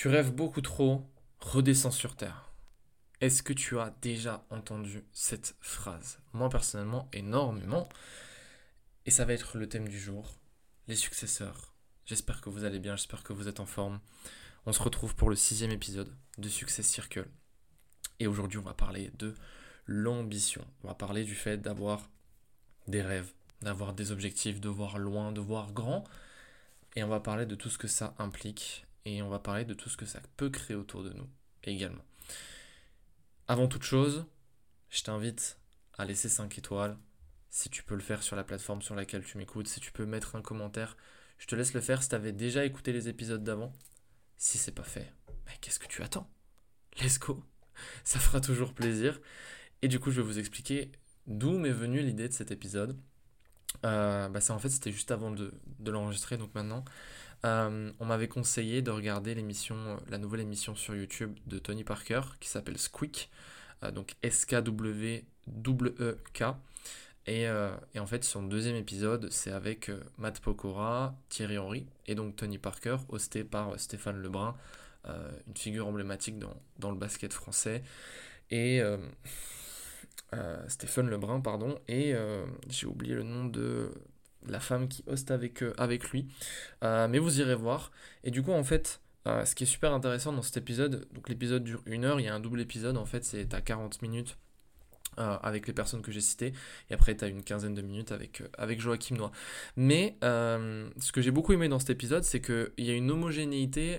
Tu rêves beaucoup trop, redescends sur Terre. Est-ce que tu as déjà entendu cette phrase? Moi personnellement, énormément. Et ça va être le thème du jour, les successeurs. J'espère que vous allez bien, j'espère que vous êtes en forme. On se retrouve pour le sixième épisode de Success Circle. Et aujourd'hui, on va parler de l'ambition. On va parler du fait d'avoir des rêves, d'avoir des objectifs, de voir loin, de voir grand. Et on va parler de tout ce que ça implique. Et on va parler de tout ce que ça peut créer autour de nous également. Avant toute chose, je t'invite à laisser 5 étoiles. Si tu peux le faire sur la plateforme sur laquelle tu m'écoutes, si tu peux mettre un commentaire, je te laisse le faire si tu avais déjà écouté les épisodes d'avant. Si c'est pas fait, qu'est-ce que tu attends? Let's go Ça fera toujours plaisir. Et du coup, je vais vous expliquer d'où m'est venue l'idée de cet épisode. Euh, bah en fait, c'était juste avant de l'enregistrer, donc maintenant. Euh, on m'avait conseillé de regarder l'émission, euh, la nouvelle émission sur YouTube de Tony Parker qui s'appelle Squeak, euh, donc S-K-W-E-K. Et, euh, et en fait, son deuxième épisode, c'est avec Matt Pokora, Thierry Henry et donc Tony Parker, hosté par Stéphane Lebrun, une figure emblématique dans, dans le basket français. Et Stéphane Lebrun, pardon, et j'ai oublié le nom de la femme qui hoste avec, euh, avec lui. Euh, mais vous irez voir. Et du coup, en fait, euh, ce qui est super intéressant dans cet épisode, donc l'épisode dure une heure, il y a un double épisode, en fait, c'est à 40 minutes avec les personnes que j'ai citées, et après, tu as une quinzaine de minutes avec, Joachim Noah. Mais ce que j'ai beaucoup aimé dans cet épisode, c'est qu'il y a une homogénéité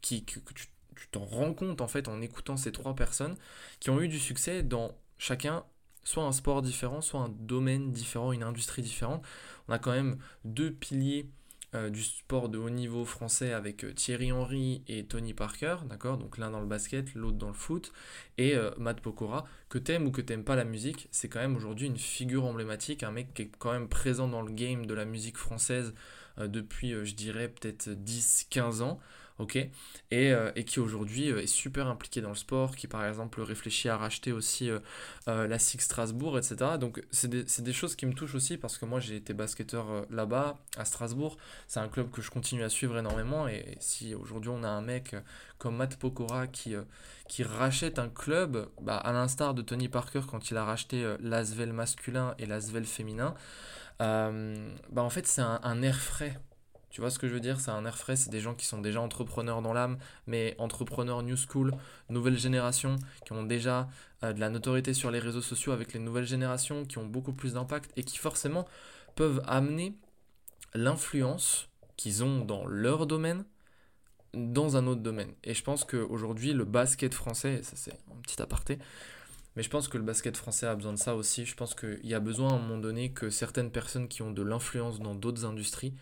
qui, que, tu t'en rends compte en fait en écoutant ces trois personnes qui ont eu du succès dans chacun soit un sport différent, soit un domaine différent, une industrie différente. On a quand même deux piliers euh, du sport de haut niveau français avec euh, Thierry Henry et Tony Parker, d'accord? Donc l'un dans le basket, l'autre dans le foot, et euh, Matt Pokora, que t'aimes ou que t'aimes pas la musique, c'est quand même aujourd'hui une figure emblématique, un mec qui est quand même présent dans le game de la musique française depuis, je dirais, peut-être 10-15 ans, ok et, euh, et qui aujourd'hui euh, est super impliqué dans le sport, qui par exemple réfléchit à racheter aussi euh, la SIG Strasbourg, etc. Donc c'est des, des choses qui me touchent aussi parce que moi j'ai été basketteur là-bas, à Strasbourg. C'est un club que je continue à suivre énormément et si aujourd'hui on a un mec comme Matt Pokora qui, qui rachète un club, bah, à l'instar de Tony Parker quand il a racheté l'Asvel masculin et l'Asvel féminin, bah en fait c'est un air frais. Tu vois ce que je veux dire? C'est un air frais, c'est des gens qui sont déjà entrepreneurs dans l'âme, mais entrepreneurs new school, nouvelle génération, qui ont déjà euh, de la notoriété sur les réseaux sociaux avec les nouvelles générations, qui ont beaucoup plus d'impact et qui forcément peuvent amener l'influence qu'ils ont dans leur domaine dans un autre domaine. Et je pense qu'aujourd'hui, le basket français, ça c'est un petit aparté, mais je pense que le basket français a besoin de ça aussi. Je pense qu'il y a besoin à un moment donné que certaines personnes qui ont de l'influence dans d'autres industries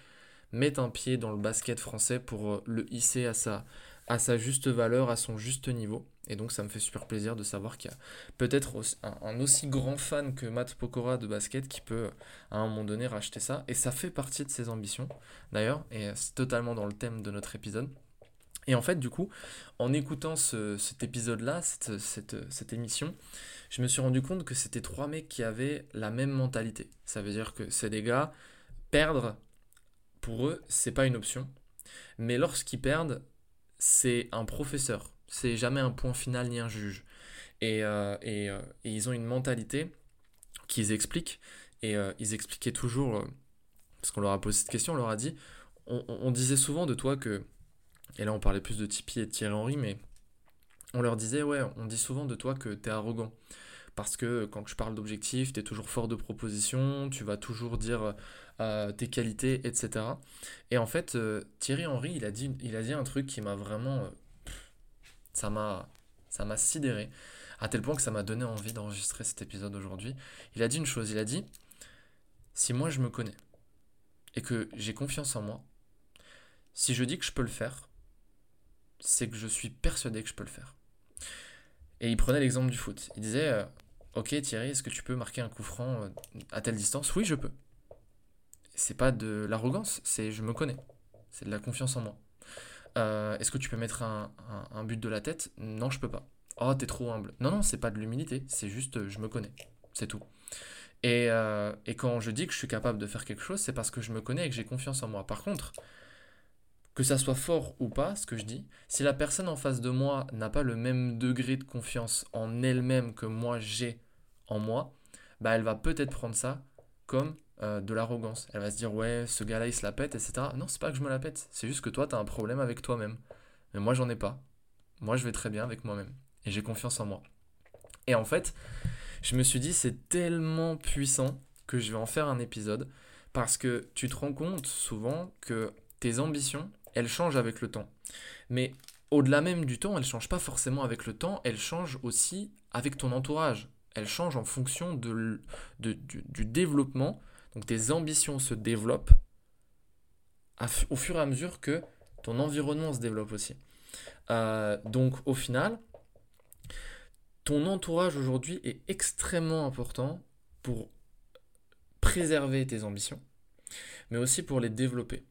mettent un pied dans le basket français pour euh, le hisser à sa, à sa juste valeur, à son juste niveau. Et donc ça me fait super plaisir de savoir qu'il y a peut-être un aussi grand fan que Matt Pokora de basket qui peut à un moment donné racheter ça. Et ça fait partie de ses ambitions d'ailleurs, et euh, c'est totalement dans le thème de notre épisode. Et en fait, du coup, en écoutant ce- cet épisode-là, cette, cette, cette émission, je me suis rendu compte que c'était trois mecs qui avaient la même mentalité. Ça veut dire que c'est des gars, perdre, pour eux, c'est pas une option. Mais lorsqu'ils perdent, c'est un professeur. C'est jamais un point final ni un juge. Et, euh, et, euh, et ils ont une mentalité qu'ils expliquent. Et euh, ils expliquaient toujours, parce qu'on leur a posé cette question, on leur a dit, on disait souvent de toi que, et là on parlait plus de Tipeee et de Thierry Henry, mais on leur disait, ouais, on dit souvent de toi que t'es arrogant. Parce que quand tu parles d'objectifs, t'es toujours fort de propositions, tu vas toujours dire euh, tes qualités, etc. Et en fait, euh, Thierry Henry, il a dit, il a dit un truc qui m'a vraiment... euh, ça m'a ça m'a sidéré, à tel point que ça m'a donné envie d'enregistrer cet épisode aujourd'hui. Il a dit une chose, il a dit, si moi je me connais, et que j'ai confiance en moi, si je dis que je peux le faire, c'est que je suis persuadé que je peux le faire. Et il prenait l'exemple du foot. Il disait euh, Ok Thierry, est-ce que tu peux marquer un coup franc euh, à telle distance? Oui, je peux. C'est pas de l'arrogance, c'est je me connais. C'est de la confiance en moi. Euh, est-ce que tu peux mettre un, but de la tête? Non, je peux pas. Oh, t'es trop humble. Non, non, c'est pas de l'humilité, c'est juste je me connais. C'est tout. Et, et, quand je dis que je suis capable de faire quelque chose, c'est parce que je me connais et que j'ai confiance en moi. Par contre, que ça soit fort ou pas, ce que je dis, si la personne en face de moi n'a pas le même degré de confiance en elle-même que moi j'ai en moi, bah elle va peut-être prendre ça comme euh, de l'arrogance. Elle va se dire ouais, ce gars-là il se la pète, etc. Non, c'est pas que je me la pète, c'est juste que toi tu as un problème avec toi-même. Mais moi j'en ai pas. Moi je vais très bien avec moi-même et j'ai confiance en moi. Et en fait, je me suis dit c'est tellement puissant que je vais en faire un épisode parce que tu te rends compte souvent que tes ambitions, elle change avec le temps. Mais au-delà même du temps, elle change pas forcément avec le temps, elle change aussi avec ton entourage. Elle change en fonction du, développement. Donc tes ambitions se développent au fur et à mesure que ton environnement se développe aussi. Euh, donc au final, ton entourage aujourd'hui est extrêmement important pour préserver tes ambitions, mais aussi pour les développer.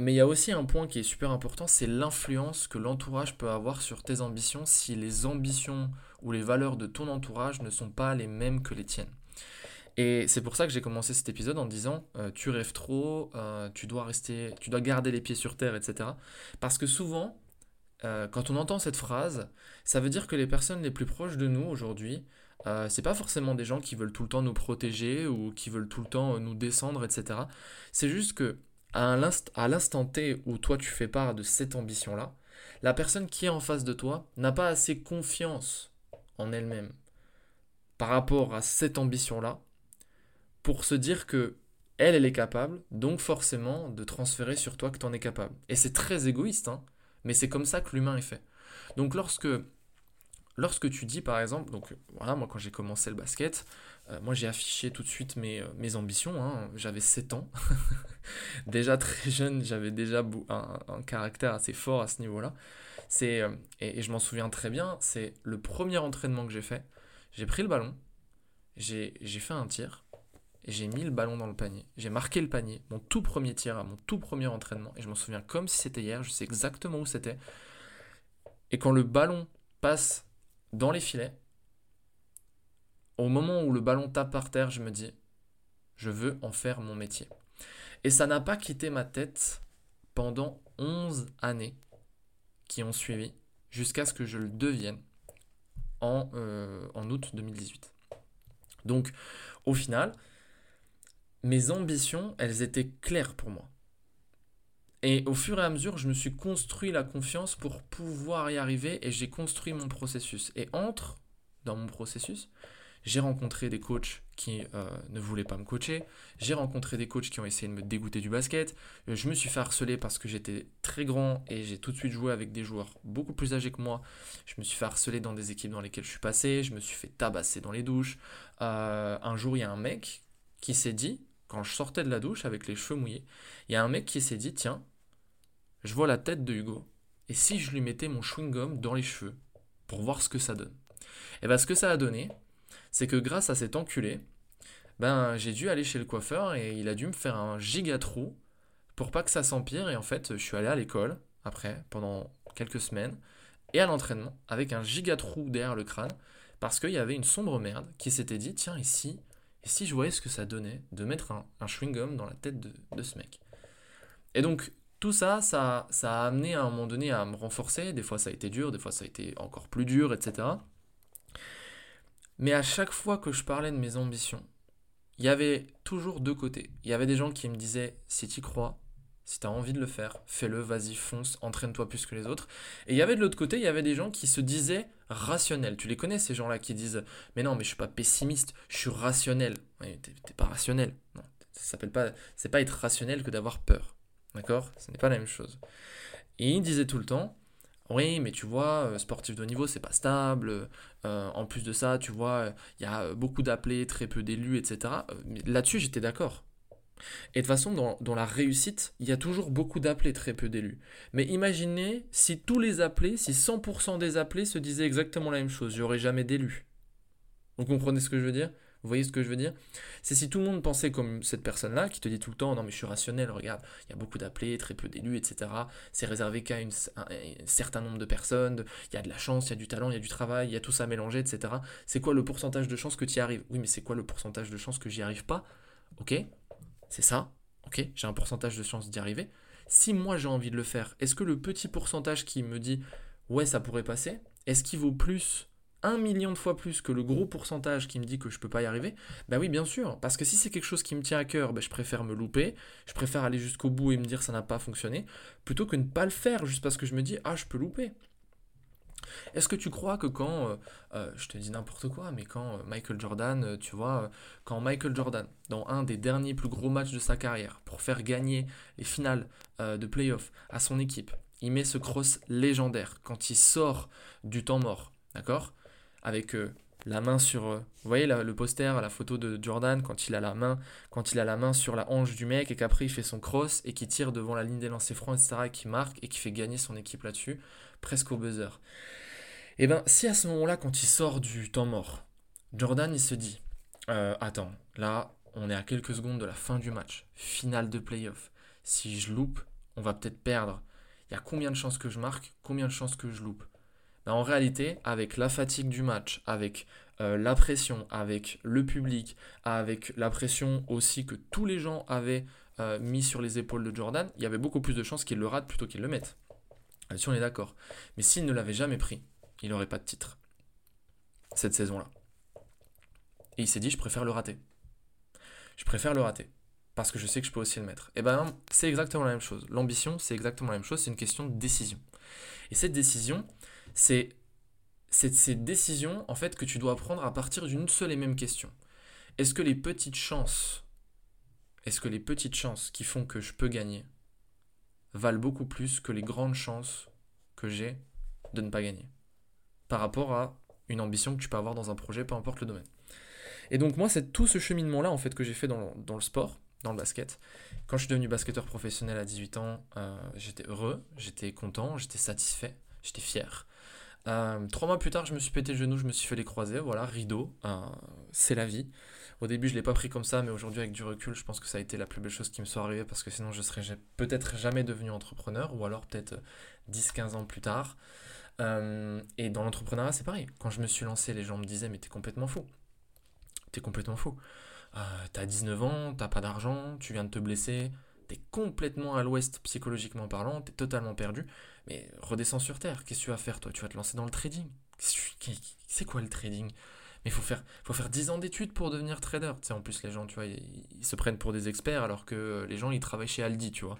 Mais il y a aussi un point qui est super important, c'est l'influence que l'entourage peut avoir sur tes ambitions si les ambitions ou les valeurs de ton entourage ne sont pas les mêmes que les tiennes. Et c'est pour ça que j'ai commencé cet épisode en disant euh, tu rêves trop, euh, tu dois rester, tu dois garder les pieds sur terre, etc. Parce que souvent, euh, quand on entend cette phrase, ça veut dire que les personnes les plus proches de nous aujourd'hui, c'est pas forcément des gens qui veulent tout le temps nous protéger ou qui veulent tout le temps nous descendre, etc. C'est juste que à l'instant T où toi tu fais part de cette ambition-là, la personne qui est en face de toi n'a pas assez confiance en elle-même par rapport à cette ambition-là pour se dire que elle, elle est capable, donc forcément de transférer sur toi que tu en es capable. Et c'est très égoïste, hein, mais c'est comme ça que l'humain est fait. Donc lorsque, lorsque tu dis par exemple, donc voilà, moi quand j'ai commencé le basket, euh, moi, j'ai affiché tout de suite mes, euh, mes ambitions. Hein. J'avais 7 ans. déjà très jeune, j'avais déjà un, caractère assez fort à ce niveau-là. Euh, et, je m'en souviens très bien, c'est le premier entraînement que j'ai fait. J'ai pris le ballon, j'ai, fait un tir, et j'ai mis le ballon dans le panier. J'ai marqué le panier, mon tout premier tir à mon tout premier entraînement. Et je m'en souviens comme si c'était hier, je sais exactement où c'était. Et quand le ballon passe dans les filets, au moment où le ballon tape par terre, je me dis, je veux en faire mon métier. Et ça n'a pas quitté ma tête pendant 11 années qui ont suivi, jusqu'à ce que je le devienne en, euh, en août 2018. Donc, au final, mes ambitions, elles étaient claires pour moi. Et au fur et à mesure, je me suis construit la confiance pour pouvoir y arriver et j'ai construit mon processus. Et entre dans mon processus, j'ai rencontré des coachs qui euh, ne voulaient pas me coacher. J'ai rencontré des coachs qui ont essayé de me dégoûter du basket. Euh, je me suis fait harceler parce que j'étais très grand et j'ai tout de suite joué avec des joueurs beaucoup plus âgés que moi. Je me suis fait harceler dans des équipes dans lesquelles je suis passé. Je me suis fait tabasser dans les douches. Euh, un jour, il y a un mec qui s'est dit, quand je sortais de la douche avec les cheveux mouillés, il y a un mec qui s'est dit, tiens, je vois la tête de Hugo. Et si je lui mettais mon chewing-gum dans les cheveux pour voir ce que ça donne? Et bien ce que ça a donné, c'est que grâce à cet enculé, ben j'ai dû aller chez le coiffeur et il a dû me faire un giga trou pour pas que ça s'empire. Et en fait, je suis allé à l'école après, pendant quelques semaines, et à l'entraînement avec un giga trou derrière le crâne parce qu'il y avait une sombre merde qui s'était dit tiens, ici, et si je voyais ce que ça donnait de mettre un, chewing-gum dans la tête de, ce mec? Et donc, tout ça, ça, a amené à un moment donné à me renforcer. Des fois, ça a été dur, des fois, ça a été encore plus dur, etc. Mais à chaque fois que je parlais de mes ambitions, il y avait toujours deux côtés. Il y avait des gens qui me disaient si tu crois, si tu as envie de le faire, fais-le, vas-y, fonce, entraîne-toi plus que les autres. Et il y avait de l'autre côté, il y avait des gens qui se disaient rationnels. Tu les connais ces gens-là qui disent mais non, mais je suis pas pessimiste, je suis rationnel. Oui, t'es pas rationnel. Non, ça c'est pas être rationnel que d'avoir peur. D'accord? Ce n'est pas la même chose. Et ils disaient tout le temps oui, mais tu vois, euh, sportif de haut niveau, c'est pas stable. Euh, en plus de ça, tu vois, il y a beaucoup d'appelés, très peu d'élus, etc. Là-dessus, j'étais d'accord. Et de toute façon, dans, la réussite, il y a toujours beaucoup d'appelés, très peu d'élus. Mais imaginez si tous les appelés, si 100% des appelés se disaient exactement la même chose, il n'y jamais d'élus. Vous comprenez ce que je veux dire? Vous voyez ce que je veux dire? C'est si tout le monde pensait comme cette personne-là, qui te dit tout le temps, non mais je suis rationnel, regarde, il y a beaucoup d'appelés, très peu d'élus, etc. C'est réservé qu'à un certain nombre de personnes, il y a de la chance, il y a du talent, il y a du travail, il y a tout ça mélangé, etc. C'est quoi le pourcentage de chances que tu y arrives? Oui, mais c'est quoi le pourcentage de chances que j'y arrive pas? Ok, c'est ça, ok, j'ai un pourcentage de chance d'y arriver. Si moi j'ai envie de le faire, est-ce que le petit pourcentage qui me dit ouais ça pourrait passer, est-ce qu'il vaut plus un million de fois plus que le gros pourcentage qui me dit que je peux pas y arriver Bah oui bien sûr, parce que si c'est quelque chose qui me tient à cœur, bah, je préfère me louper, je préfère aller jusqu'au bout et me dire ça n'a pas fonctionné, plutôt que ne pas le faire juste parce que je me dis ah je peux louper. Est-ce que tu crois que quand, euh, euh, je te dis n'importe quoi, mais quand euh, Michael Jordan, tu vois, quand Michael Jordan, dans un des derniers plus gros matchs de sa carrière, pour faire gagner les finales de playoff à son équipe, il met ce cross légendaire quand il sort du temps mort, d'accord? Avec euh, la main sur, euh, vous voyez le poster, la photo de Jordan quand il a la main, sur la hanche du mec et qu'après il fait son cross et qui tire devant la ligne des lancers francs, etc. et qui marque et qui fait gagner son équipe là-dessus, presque au buzzer. Et ben, si à ce moment-là, quand il sort du temps mort, Jordan il se dit euh, Attends, là, on est à quelques secondes de la fin du match, finale de playoff. Si je loupe, on va peut-être perdre. Il y a combien de chances que je marque? Combien de chances que je loupe? En réalité, avec la fatigue du match, avec euh, la pression, avec le public, avec la pression aussi que tous les gens avaient euh, mis sur les épaules de Jordan, il y avait beaucoup plus de chances qu'il le rate plutôt qu'il le mette. Là-dessus, on est d'accord. Mais s'il ne l'avait jamais pris, il n'aurait pas de titre cette saison-là. Et il s'est dit, je préfère le rater. Je préfère le rater. Parce que je sais que je peux aussi le mettre. Et ben, c'est exactement la même chose. L'ambition, c'est exactement la même chose. C'est une question de décision. Et cette décision, c'est c'est cette décision, en fait, que tu dois prendre à partir d'une seule et même question. Est-ce que les petites chances, est-ce que les petites chances qui font que je peux gagner valent beaucoup plus que les grandes chances que j'ai de ne pas gagner par rapport à une ambition que tu peux avoir dans un projet, peu importe le domaine. Et donc moi, c'est tout ce cheminement-là en fait que j'ai fait dans, dans le sport, dans le basket. Quand je suis devenu basketteur professionnel à 18 ans, euh, j'étais heureux, j'étais content, j'étais satisfait, j'étais fier. Euh, trois mois plus tard, je me suis pété le genou, je me suis fait les croisés, voilà, rideau, euh, c'est la vie. Au début, je l'ai pas pris comme ça, mais aujourd'hui, avec du recul, je pense que ça a été la plus belle chose qui me soit arrivée parce que sinon, je serais peut-être jamais devenu entrepreneur ou alors peut-être 10-15 ans plus tard. Euh, et dans l'entrepreneuriat, c'est pareil. Quand je me suis lancé, les gens me disaient, mais t'es complètement fou. T'es complètement fou. Euh, t'as 19 ans, t'as pas d'argent, tu viens de te blesser, t'es complètement à l'ouest psychologiquement parlant, t'es totalement perdu. Mais redescends sur terre, qu'est-ce que tu vas faire toi? Tu vas te lancer dans le trading? C'est quoi le trading? Mais il faut faire, faut faire 10 ans d'études pour devenir trader. Tu sais, en plus, les gens, tu vois, ils, se prennent pour des experts alors que euh, les gens, ils travaillent chez Aldi, tu vois.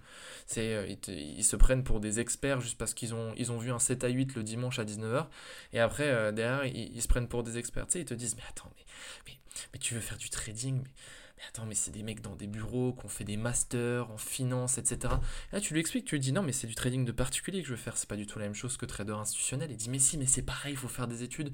Euh, ils, se prennent pour des experts juste parce qu'ils ont, vu un 7 à 8 le dimanche à 19h. Et après, euh, derrière, ils, se prennent pour des experts. Tu ils te disent, mais attends, mais, mais, mais tu veux faire du trading mais, mais attends, mais c'est des mecs dans des bureaux qui ont fait des masters en finance, etc. Et là, tu lui expliques, tu lui dis, non, mais c'est du trading de particulier que je veux faire. C'est pas du tout la même chose que trader institutionnel. Il dit, mais si, mais c'est pareil, il faut faire des études.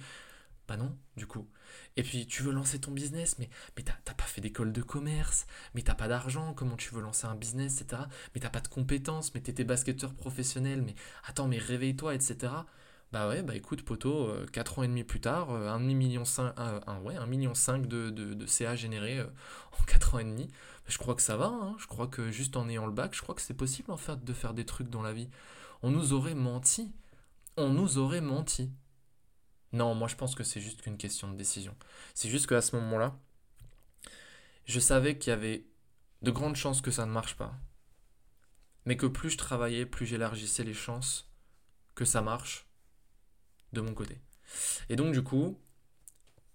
Bah non, du coup. Et puis tu veux lancer ton business, mais, mais t'as pas fait d'école de commerce, mais t'as pas d'argent, comment tu veux lancer un business, etc. Mais t'as pas de compétences, mais t'étais basketteur professionnel, mais attends, mais réveille-toi, etc. Bah ouais, bah écoute, poteau, 4 ans et demi plus tard, euh, un million ouais, million de, de, de CA généré euh, en 4 ans et demi. Je crois que ça va, hein. je crois que juste en ayant le bac, je crois que c'est possible en fait de faire des trucs dans la vie. On nous aurait menti. On nous aurait menti. Non, moi je pense que c'est juste qu'une question de décision. C'est juste qu'à ce moment-là, je savais qu'il y avait de grandes chances que ça ne marche pas. Mais que plus je travaillais, plus j'élargissais les chances que ça marche de mon côté. Et donc du coup,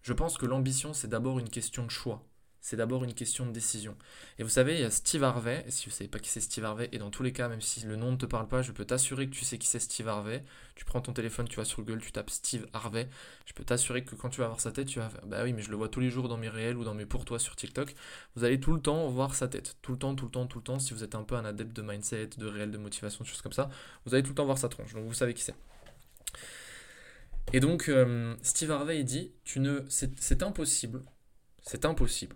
je pense que l'ambition, c'est d'abord une question de choix. C'est d'abord une question de décision. Et vous savez, il y a Steve Harvey, et si vous ne savez pas qui c'est Steve Harvey, et dans tous les cas, même si le nom ne te parle pas, je peux t'assurer que tu sais qui c'est Steve Harvey. Tu prends ton téléphone, tu vas sur Google, tu tapes Steve Harvey. Je peux t'assurer que quand tu vas voir sa tête, tu vas faire, bah oui, mais je le vois tous les jours dans mes réels ou dans mes pour toi sur TikTok. Vous allez tout le temps voir sa tête. Tout le temps, tout le temps, tout le temps. Si vous êtes un peu un adepte de mindset, de réel, de motivation, de choses comme ça, vous allez tout le temps voir sa tronche. Donc vous savez qui c'est. Et donc, euh, Steve Harvey dit, tu ne, c'est impossible, c'est impossible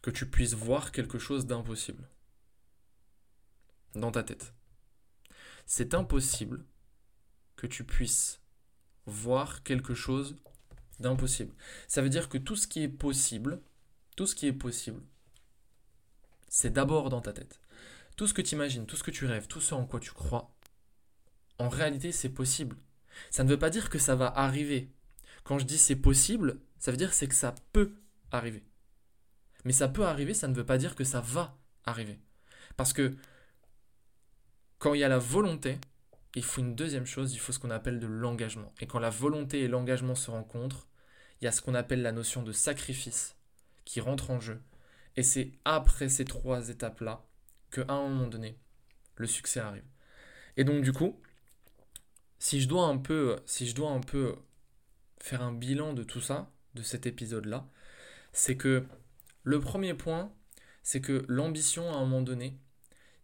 que tu puisses voir quelque chose d'impossible dans ta tête. C'est impossible que tu puisses voir quelque chose d'impossible. Ça veut dire que tout ce qui est possible, tout ce qui est possible, c'est d'abord dans ta tête. Tout ce que tu imagines, tout ce que tu rêves, tout ce en quoi tu crois, en réalité, c'est possible. Ça ne veut pas dire que ça va arriver. Quand je dis c'est possible, ça veut dire c'est que ça peut arriver. Mais ça peut arriver, ça ne veut pas dire que ça va arriver. Parce que quand il y a la volonté, il faut une deuxième chose, il faut ce qu'on appelle de l'engagement. Et quand la volonté et l'engagement se rencontrent, il y a ce qu'on appelle la notion de sacrifice qui rentre en jeu. Et c'est après ces trois étapes-là qu'à un moment donné, le succès arrive. Et donc du coup, si je dois un peu, faire un bilan de tout ça, de cet épisode-là, c'est que le premier point, c'est que l'ambition à un moment donné,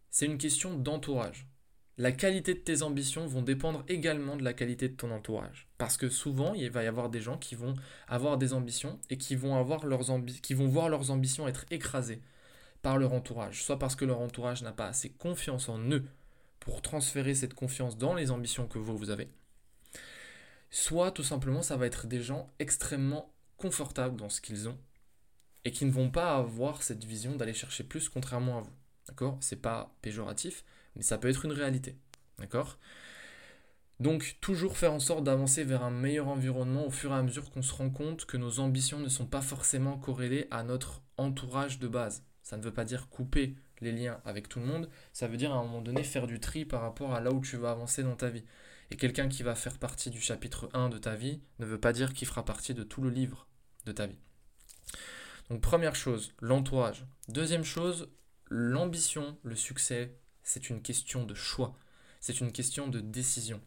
c'est une question d'entourage. La qualité de tes ambitions vont dépendre également de la qualité de ton entourage. Parce que souvent, il va y avoir des gens qui vont avoir des ambitions et qui vont, qui vont voir leurs ambitions être écrasées par leur entourage. Soit parce que leur entourage n'a pas assez confiance en eux pour transférer cette confiance dans les ambitions que vous, vous avez. Soit tout simplement, ça va être des gens extrêmement confortables dans ce qu'ils ont et qui ne vont pas avoir cette vision d'aller chercher plus contrairement à vous. D'accord? C'est pas péjoratif, mais ça peut être une réalité. D'accord? Donc toujours faire en sorte d'avancer vers un meilleur environnement au fur et à mesure qu'on se rend compte que nos ambitions ne sont pas forcément corrélées à notre entourage de base. Ça ne veut pas dire couper les liens avec tout le monde, ça veut dire à un moment donné faire du tri par rapport à là où tu vas avancer dans ta vie. Et quelqu'un qui va faire partie du chapitre 1 de ta vie ne veut pas dire qu'il fera partie de tout le livre de ta vie. Donc première chose, l'entourage. Deuxième chose, l'ambition, le succès, c'est une question de choix. C'est une question de décision.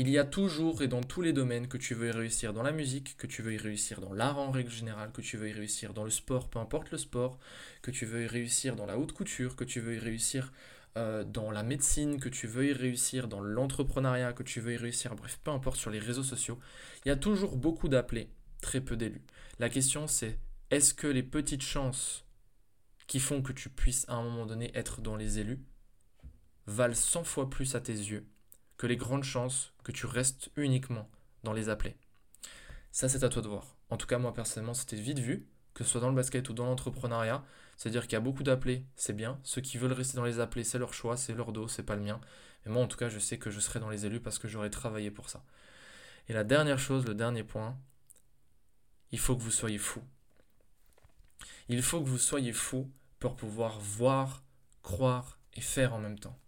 Il y a toujours et dans tous les domaines que tu veux y réussir dans la musique, que tu veux y réussir dans l'art en règle générale, que tu veux y réussir dans le sport, peu importe le sport, que tu veux y réussir dans la haute couture, que tu veux y réussir euh, dans la médecine, que tu veux y réussir dans l'entrepreneuriat, que tu veux y réussir, bref, peu importe sur les réseaux sociaux, il y a toujours beaucoup d'appelés, très peu d'élus. La question c'est est-ce que les petites chances qui font que tu puisses à un moment donné être dans les élus valent 100 fois plus à tes yeux que les grandes chances que tu restes uniquement dans les appelés. Ça, c'est à toi de voir. En tout cas, moi personnellement, c'était vite vu, que ce soit dans le basket ou dans l'entrepreneuriat. C'est-à-dire qu'il y a beaucoup d'appelés, c'est bien. Ceux qui veulent rester dans les appelés, c'est leur choix, c'est leur dos, c'est pas le mien. Mais moi, en tout cas, je sais que je serai dans les élus parce que j'aurai travaillé pour ça. Et la dernière chose, le dernier point, il faut que vous soyez fou. Il faut que vous soyez fou pour pouvoir voir, croire et faire en même temps.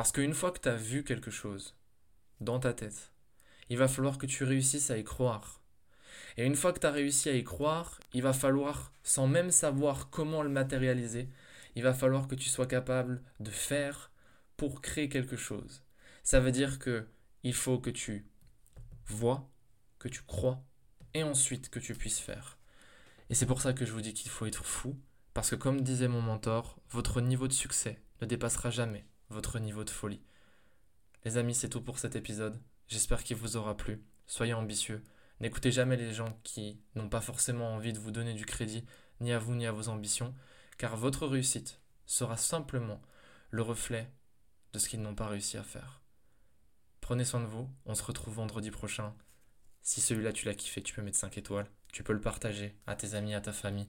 Parce qu'une fois que tu as vu quelque chose dans ta tête, il va falloir que tu réussisses à y croire. Et une fois que tu as réussi à y croire, il va falloir, sans même savoir comment le matérialiser, il va falloir que tu sois capable de faire pour créer quelque chose. Ça veut dire que il faut que tu vois, que tu crois, et ensuite que tu puisses faire. Et c'est pour ça que je vous dis qu'il faut être fou, parce que comme disait mon mentor, votre niveau de succès ne dépassera jamais votre niveau de folie. Les amis, c'est tout pour cet épisode. J'espère qu'il vous aura plu. Soyez ambitieux. N'écoutez jamais les gens qui n'ont pas forcément envie de vous donner du crédit, ni à vous ni à vos ambitions, car votre réussite sera simplement le reflet de ce qu'ils n'ont pas réussi à faire. Prenez soin de vous, on se retrouve vendredi prochain. Si celui-là tu l'as kiffé, tu peux mettre 5 étoiles, tu peux le partager à tes amis, à ta famille,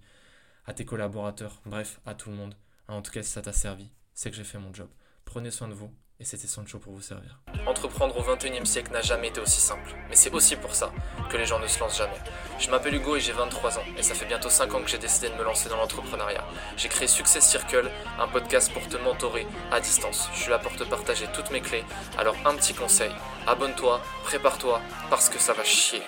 à tes collaborateurs, bref, à tout le monde. En tout cas, si ça t'a servi, c'est que j'ai fait mon job. Prenez soin de vous, et c'était Sancho pour vous servir. Entreprendre au 21 e siècle n'a jamais été aussi simple, mais c'est aussi pour ça que les gens ne se lancent jamais. Je m'appelle Hugo et j'ai 23 ans, et ça fait bientôt 5 ans que j'ai décidé de me lancer dans l'entrepreneuriat. J'ai créé Success Circle, un podcast pour te mentorer à distance. Je suis là pour te partager toutes mes clés, alors un petit conseil, abonne-toi, prépare-toi, parce que ça va chier.